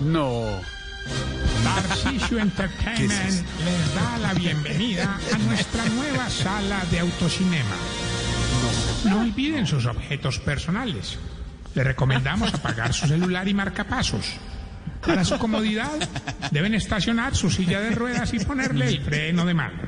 No. Tarcisio Entertainment les da la bienvenida a nuestra nueva sala de autocinema. No olviden sus objetos personales. Le recomendamos apagar su celular y marcapasos. Para su comodidad, deben estacionar su silla de ruedas y ponerle el freno de mano.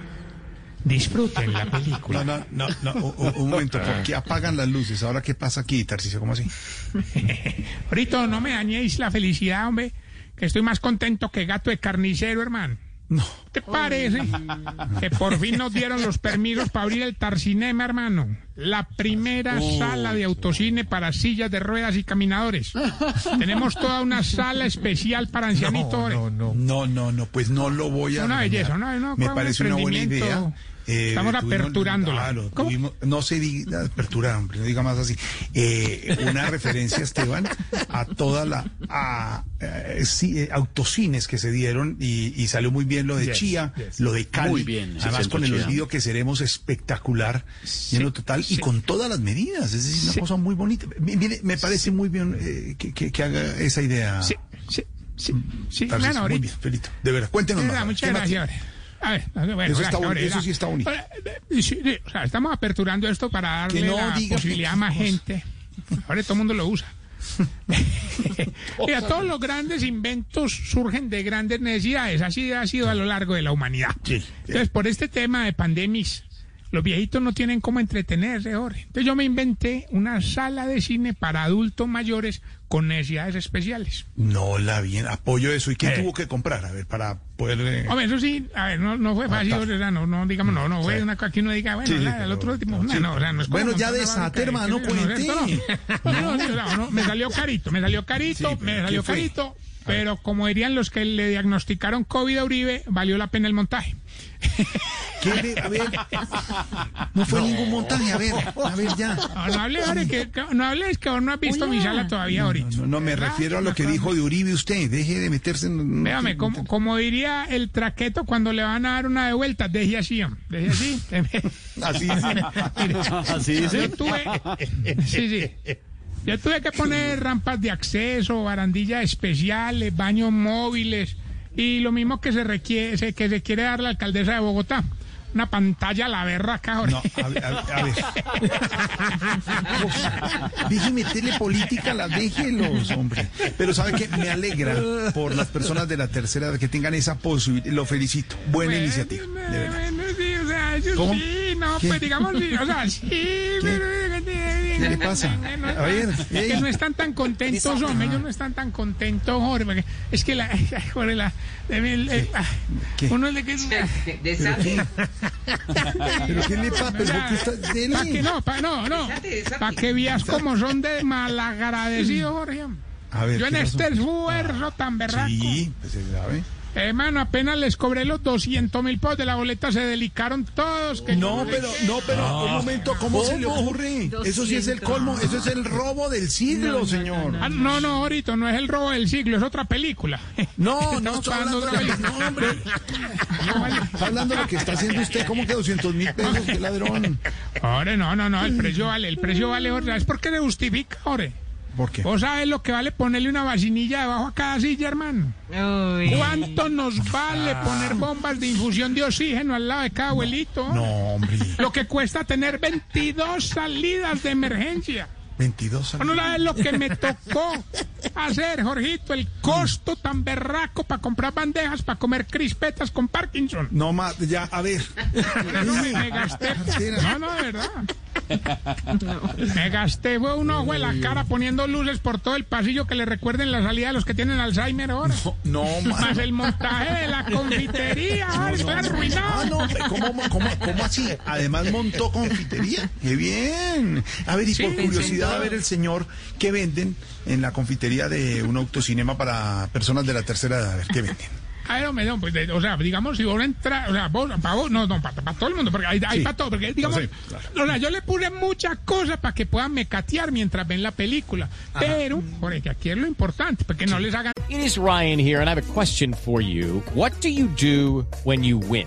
Disfruten la No, película. no, no, no, un, un- un momento, ¿por qué apagan las luces? ¿Ahora qué pasa aquí, Tarcisio? ¿Cómo así? Ahorita no me dañéis la felicidad, hombre, que estoy más contento que gato de carnicero, hermano. No. ¿Te parece? Que por fin nos dieron los permisos para abrir el Tarcinema, hermano. La primera sala de autocine para sillas de ruedas y caminadores. Tenemos toda una sala especial para ancianitos. No, no, no, no, no, pues no lo voy a. Una belleza, no, no, Me parece una buena idea. Eh, Estamos aperturándola. Claro, no se diga apertura, hombre, no diga más así. Eh, una referencia, Esteban, a toda la a, eh, eh, autocines que se dieron y, y salió muy bien lo de Yes, Chía, yes. lo de Cali. Muy bien, Además, con el olvido que seremos espectacular, lleno total y con todas las medidas. Es decir, una Sí. cosa muy bonita. Mire, me parece muy bien eh, que, que- que haga esa idea. Sí, sí, sí, sí. Tarcisio, Bueno, muy bien, Felito. De verdad, cuéntenos más. verdad, ¿Qué muchas gracias. tiene? A ver, bueno, Eso está bonito, eso sí está bonito. Sí, sí, o sea, estamos aperturando esto para darle Que no la posibilidad a más gente. Ahora todo el mundo lo usa. Mira, todos los grandes inventos surgen de grandes necesidades. Así ha sido a lo largo de la humanidad. Sí. Entonces, por este tema de pandemias, los viejitos no tienen cómo entretenerse, Jorge. Entonces, yo me inventé una sala de cine para adultos mayores con necesidades especiales. No la bien, apoyo eso. ¿Y qué Eh. tuvo que comprar? A ver, para poder. eh, Hombre, eso sí, a ver, no, no fue fácil, está. o sea, no, no, digamos, no, no fue Sí. una cosa que uno diga, bueno, Sí, el otro sí. no, no, o sea, no es como Bueno, ya desate, hermano, no, cuente. no. No, no, no, no, me salió carito, me salió carito, me salió carito, pero como dirían los que le diagnosticaron COVID a Uribe, valió la pena el montaje. ¿qué le- a ver. No fue ningún montaje. A ver, a ver, ya. No, no hables, Jorge, que, no hables que vos no has visto mi sala todavía ahorita. No, no, me refiero a lo que dijo de Uribe usted. Deje de meterse en. Véame, como, como diría el traqueto cuando le van a dar una de vuelta, deje así, deje así. Así, Así Yo dice. tuve, sí, sí. Yo tuve que poner rampas de acceso, barandillas especiales, baños móviles y lo mismo que se requiere, se- que se quiere dar la alcaldesa de Bogotá. Una pantalla a la berraca ahora. No, a ver. A, a ver. Deje meterle política, la déjelos, hombre. Pero sabe que me alegra por las personas de la tercera edad que tengan esa posibilidad. Lo felicito. Buena Bueno, iniciativa. de verdad. bueno, sí, o sea, yo ¿Cómo? sí, no, ¿Qué? pues digamos, sí, o sea, sí, pero... ¿Qué le pasa? A ver, Es ey. que no están tan contentos, hombre, ellos no están tan contentos, Jorge, es que la, Jorge, la, el- el- ah, ¿Qué? uno le que... ¿Pero qué? ¿Pero qué le pasa? ¿Pero por qué que no, pa, no, no. Para que veas cómo son de malagradecidos, Jorge. A ver, Yo en este esfuerzo tan berraco. Sí, pues se sabe. Hermano, apenas les cobré los 200 mil pesos de la boleta, se delicaron todos. que No, pero, no, pero, un momento, ¿cómo se le ocurre? Eso sí es el colmo, eso es el robo del siglo, señor. Ah, no, no, ahorita no es el robo del siglo, es otra película. No, no pagando hablando otra de película. no, hombre. Está hablando de lo que está haciendo usted, ¿cómo que 200 mil pesos? ¡Qué ladrón! Ahora, no, no, no, el precio vale, el precio vale, Jorge. ¿Sabes por qué se justifica, Jorge? ¿Por qué? ¿Vos sabés lo que vale ponerle una vacinilla debajo a cada silla, hermano? ¿Cuánto nos vale poner bombas de infusión de oxígeno al lado de cada abuelito? No, hombre. Lo que cuesta tener 22 salidas de emergencia. 22 Bueno, años. la vez lo que me tocó hacer, Jorgito, el costo tan berraco para comprar bandejas para comer crispetas con Parkinson. No más, ya, a ver. No me, me gasté. No, no, de verdad. Me gasté fue un ojo en la cara poniendo luces por todo el pasillo que le recuerden la salida a los que tienen Alzheimer ahora. No, Más el montaje de la confitería. Estoy Ah, arruinado. no, hombre, ¿cómo, cómo, cómo así? Además montó confitería. ¡Qué bien! A ver, y por curiosidad, a ver el señor, ¿qué venden en la confitería de un autocinema para personas de la tercera edad? A ver, ¿qué venden? A ver, hombre, no, pues, de- o sea, digamos, si vos entras, o sea, vos, para vos, no, no, para, todo el mundo, porque hay, hay Sí. para todo, porque, digamos, Sí, claro. o sea, yo le puse muchas cosas para que puedan mecatear mientras ven la película, pero, porque aquí es lo importante, porque no les hagan It is Ryan here, and I have a question for you. What do you do when you win?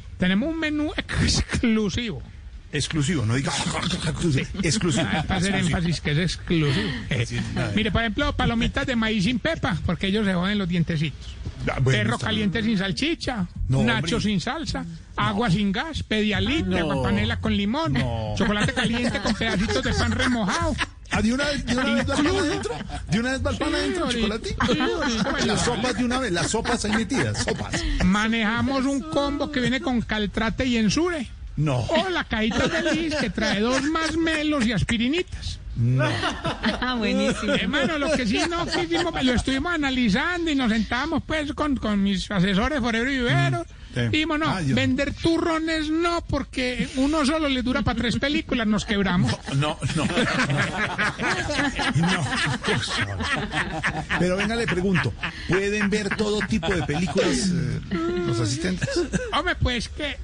tenemos un menú exclusivo. Exclusivo, no diga exclusivo. Ah, Para hacer énfasis que es exclusivo. Eh, Mire, por ejemplo, palomitas de maíz sin pepa, porque ellos se joden los dientecitos. Ah, bueno, Perro caliente sin salchicha, No, nacho hombre. sin salsa, agua sin gas, pedialite, No. agua panela con limón, No. chocolate caliente con pedacitos de pan remojado. Ah, ¿de una vez, de una vez pan adentro? ¿De una vez va el pan adentro, ahorita. Las sopas de una vez, las sopas ahí metidas, sopas. Manejamos un combo que viene con caltrate y ensure. No. O la cajita feliz que trae dos más melos y aspirinitas. Ah, buenísimo. Hermano, lo que sí no quisimos, lo estuvimos analizando y nos sentamos pues con, con mis asesores Forever y Vivero. Sí. Dijimos, no, Dios. vender turrones no, porque uno solo le dura para tres películas, nos quebramos. No, no. No. Pero venga, le pregunto, ¿pueden ver todo tipo de películas eh, los asistentes? Hombre, pues que.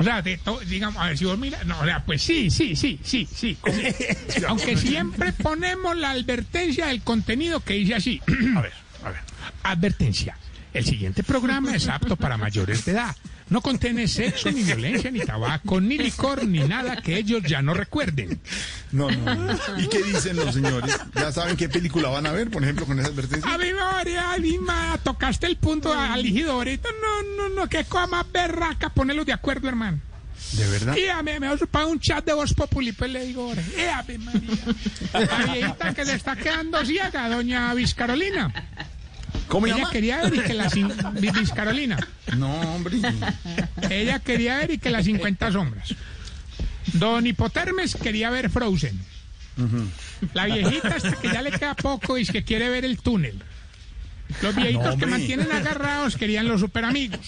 O sea, de to- digamos, a ver si vos miras. No, o sea, pues sí, sí, sí, sí. sí. Aunque siempre ponemos la advertencia del contenido que dice así. A ver, a ver. Advertencia. El siguiente programa es apto para mayores de edad. No contiene sexo, ni violencia, ni tabaco, ni licor, ni nada que ellos ya no recuerden. No, no. ¿Y qué dicen los señores? ¿Ya saben qué película van a ver, por ejemplo, con esa advertencia? A Lima, tocaste el punto aligido ahorita. No, no, no, qué cosa más berraca, ponerlos de acuerdo, hermano. ¿De verdad? Y a mí me para un chat de voz populi, pues le digo, ¡eh, María! La viejita que le está quedando ciega, doña Vizcarolina. ¿Cómo se Ella llama? quería ver y que la cin- Vi- Vizcarolina. No, hombre. Ella quería ver y que las 50 sombras. Don Hipotermes quería ver Frozen. La viejita hasta que ya le queda poco y es que quiere ver el túnel. Los viejitos que mantienen agarrados querían los super amigos.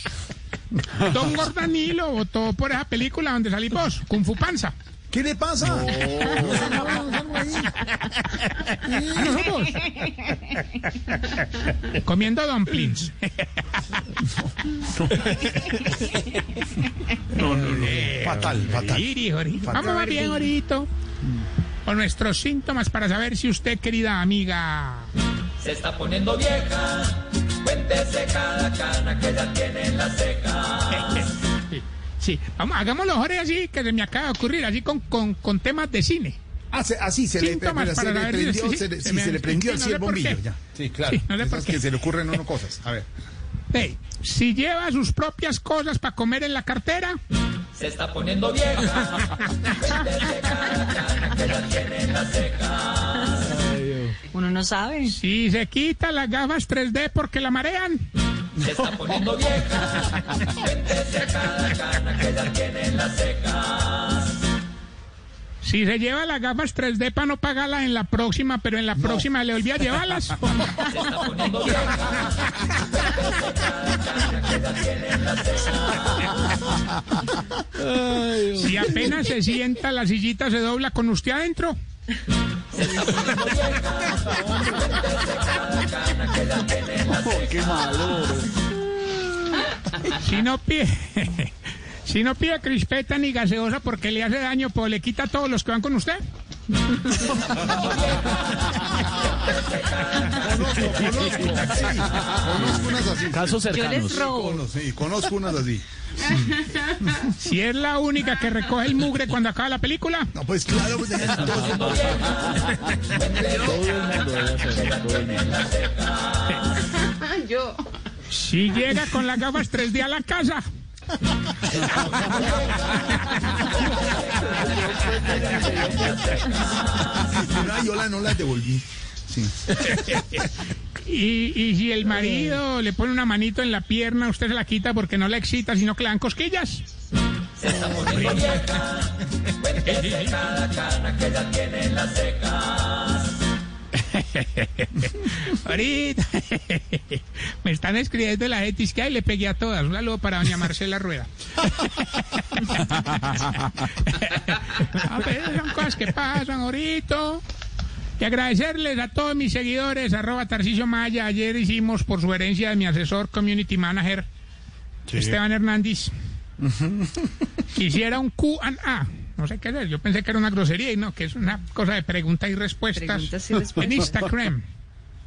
Don Gordanilo votó por esa película donde salí vos, Kung Fu Panza. ¿Qué le pasa? No. ¿A nosotros? Comiendo dumplings. No, no, no. Fatal, fatal. Fatal. Vamos más bien, Jorito. Con nuestros síntomas para saber si usted, querida amiga, Se está poniendo vieja. Cuéntese cada cana que ya tiene en la ceja. Sí, sí. Vamos, hagámoslo, Jorge, así que se me acaba de ocurrir, así con, con, con temas de cine. Ah, se- así se le, prendió, se le, se le prendió así el bombillo. Ya. Sí, claro. Sí, no sé Esas que se le ocurren uno cosas. A ver. Hey, si lleva sus propias cosas para comer en la cartera, Se está poniendo vieja. Que ya tiene en la ceja. Uno no sabe. si se quita las gafas 3D porque la marean, Se está poniendo vieja. Cuéntese cada cana que ya tiene en la ceja. Si se lleva las gafas 3D para no pagarlas en la próxima, pero en la próxima le olvida llevarlas. Se está poniendo vieja. Si apenas se sienta, la sillita se dobla con usted adentro. qué malo. Si no pide, si no pide crispeta ni gaseosa porque le hace daño, pues le quita a todos los que van con usted. Conozco, conozco. Sí, conozco unas así. Casos Yo cercanos. les robo. Conozco, sí, conozco unas así. Si es la única que recoge el mugre cuando acaba la película. No, pues claro, pues Todo. Yo. Si llega con las gafas 3D a la casa. Una yo la no la devolví. Sí. Y, y si el marido le pone una manito en la pierna, usted se la quita porque no la excita, sino que le dan cosquillas. Ahorita me están escribiendo la gente es que ay, le pegué a todas. Un saludo para doña Marcela Rueda. A ver, son cosas que pasan ahorita. Y agradecerles a todos mis seguidores, arroba Tarcicio Maya. Ayer hicimos por sugerencia de mi asesor community manager, Esteban Hernández. Quisiera un Q&A. No sé qué es. Yo pensé que era una grosería y no, que es una cosa de preguntas y respuestas. Preguntas y respuestas. En Instagram.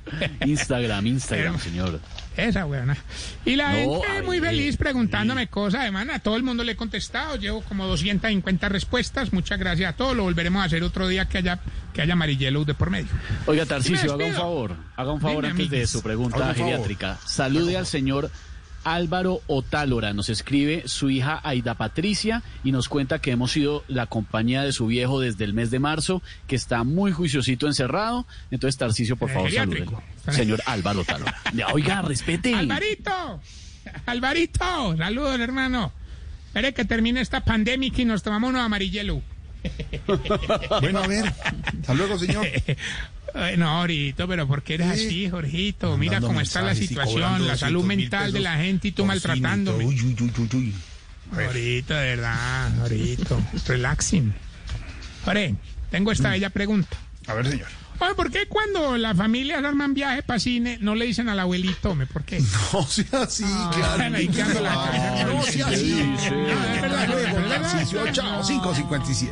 Instagram, Instagram, Pero- señor. Esa buena. Y la No, gente muy eh, feliz preguntándome cosas. Además, a todo el mundo le he contestado. Llevo como 250 respuestas. Muchas gracias a todos. Lo volveremos a hacer otro día que haya, que haya amarillelo de por medio. Oiga, Tarcicio, haga un favor. Haga un favor Dime, antes de su pregunta geriátrica. Salude al señor Álvaro Otálora. Nos escribe su hija Aida Patricia y nos cuenta que hemos sido la compañía de su viejo desde el mes de marzo, que está muy juiciosito encerrado. Entonces, Tarcicio, por favor, salúdelo. Señor Álvaro Otálora. Oiga, respete. Alvarito, Alvarito, saludos hermano. Espere que termine esta pandemia y nos tomamos unos amarillelo. Bueno, a ver. Hasta luego, señor. Ay, no, ahorita, pero ¿por qué eres Sí. así, Jorgito? Mira cómo está la situación, la salud 200.000 mental de la gente y tú maltratándome. Uy, uy, uy, uy, uy. Ahorita, de verdad, ahorita. Relaxing. Ore, tengo esta bella pregunta. A ver, señor. Oye, ¿por qué cuando las familias arman viaje para cine no le dicen al abuelito, hombre? ¿Por qué? No sea así, quedando la cabeza. No sea así. No, es verdad, es verdad, es verdad. Tarcisio, chao, 5.57.